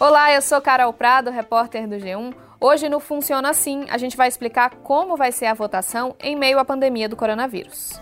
Olá, eu sou Carol Prado, repórter do G1. Hoje no Funciona Assim, a gente vai explicar como vai ser a votação em meio à pandemia do coronavírus.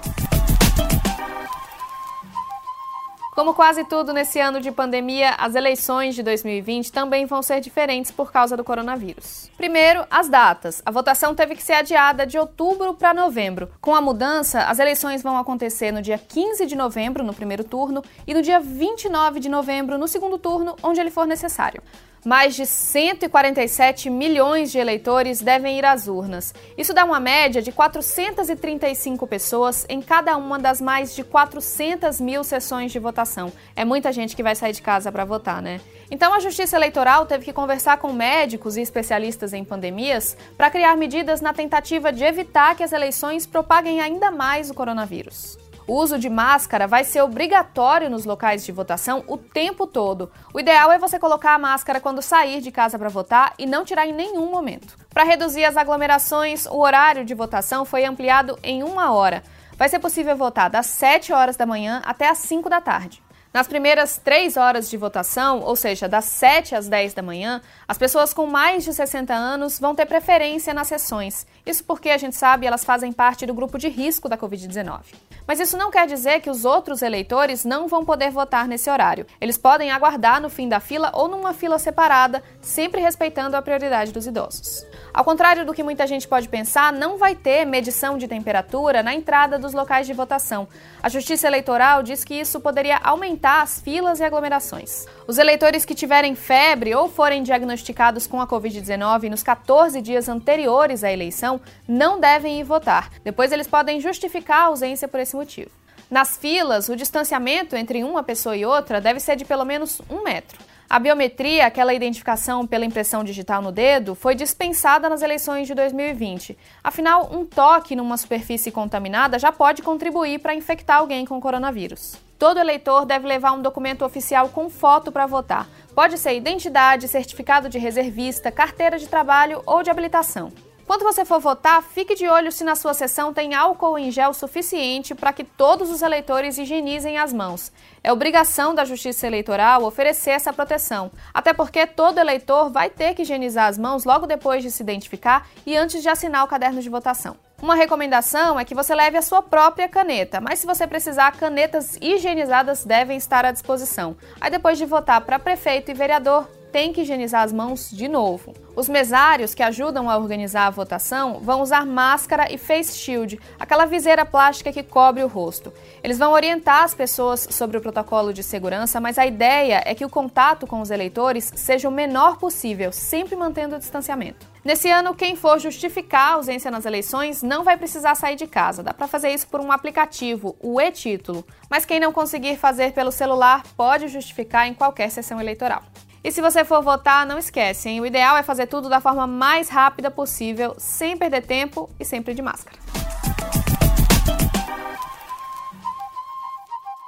Como quase tudo nesse ano de pandemia, as eleições de 2020 também vão ser diferentes por causa do coronavírus. Primeiro, as datas. A votação teve que ser adiada de outubro para novembro. Com a mudança, as eleições vão acontecer no dia 15 de novembro, no primeiro turno, e no dia 29 de novembro, no segundo turno, onde ele for necessário. Mais de 147 milhões de eleitores devem ir às urnas. Isso dá uma média de 435 pessoas em cada uma das mais de 400 mil sessões de votação. É muita gente que vai sair de casa para votar, né? Então a Justiça Eleitoral teve que conversar com médicos e especialistas em pandemias para criar medidas na tentativa de evitar que as eleições propaguem ainda mais o coronavírus. O uso de máscara vai ser obrigatório nos locais de votação o tempo todo. O ideal é você colocar a máscara quando sair de casa para votar e não tirar em nenhum momento. Para reduzir as aglomerações, o horário de votação foi ampliado em uma hora. Vai ser possível votar das 7 horas da manhã até as 5 da tarde. Nas primeiras três horas de votação, ou seja, das 7 às 10 da manhã, as pessoas com mais de 60 anos vão ter preferência nas sessões. Isso porque a gente sabe elas fazem parte do grupo de risco da Covid-19. Mas isso não quer dizer que os outros eleitores não vão poder votar nesse horário. Eles podem aguardar no fim da fila ou numa fila separada, sempre respeitando a prioridade dos idosos. Ao contrário do que muita gente pode pensar, não vai ter medição de temperatura na entrada dos locais de votação. A Justiça Eleitoral diz que isso poderia aumentar as filas e aglomerações. Os eleitores que tiverem febre ou forem diagnosticados com a Covid-19 nos 14 dias anteriores à eleição não devem ir votar. Depois eles podem justificar a ausência por esse motivo. Nas filas, o distanciamento entre uma pessoa e outra deve ser de pelo menos um metro. A biometria, aquela identificação pela impressão digital no dedo, foi dispensada nas eleições de 2020. Afinal, um toque numa superfície contaminada já pode contribuir para infectar alguém com coronavírus. Todo eleitor deve levar um documento oficial com foto para votar. Pode ser identidade, certificado de reservista, carteira de trabalho ou de habilitação. Quando você for votar, fique de olho se na sua sessão tem álcool em gel suficiente para que todos os eleitores higienizem as mãos. É obrigação da Justiça Eleitoral oferecer essa proteção, até porque todo eleitor vai ter que higienizar as mãos logo depois de se identificar e antes de assinar o caderno de votação. Uma recomendação é que você leve a sua própria caneta, mas se você precisar, canetas higienizadas devem estar à disposição. Aí depois de votar para prefeito e vereador, tem que higienizar as mãos de novo. Os mesários que ajudam a organizar a votação vão usar máscara e face shield, aquela viseira plástica que cobre o rosto. Eles vão orientar as pessoas sobre o protocolo de segurança, mas a ideia é que o contato com os eleitores seja o menor possível, sempre mantendo o distanciamento. Nesse ano, quem for justificar a ausência nas eleições não vai precisar sair de casa. Dá para fazer isso por um aplicativo, o e-título. Mas quem não conseguir fazer pelo celular pode justificar em qualquer sessão eleitoral. E se você for votar, não esquece, hein? o ideal é fazer tudo da forma mais rápida possível, sem perder tempo e sempre de máscara.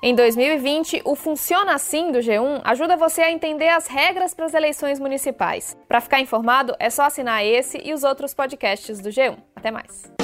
Em 2020, o Funciona Assim do G1 ajuda você a entender as regras para as eleições municipais. Para ficar informado, é só assinar esse e os outros podcasts do G1. Até mais.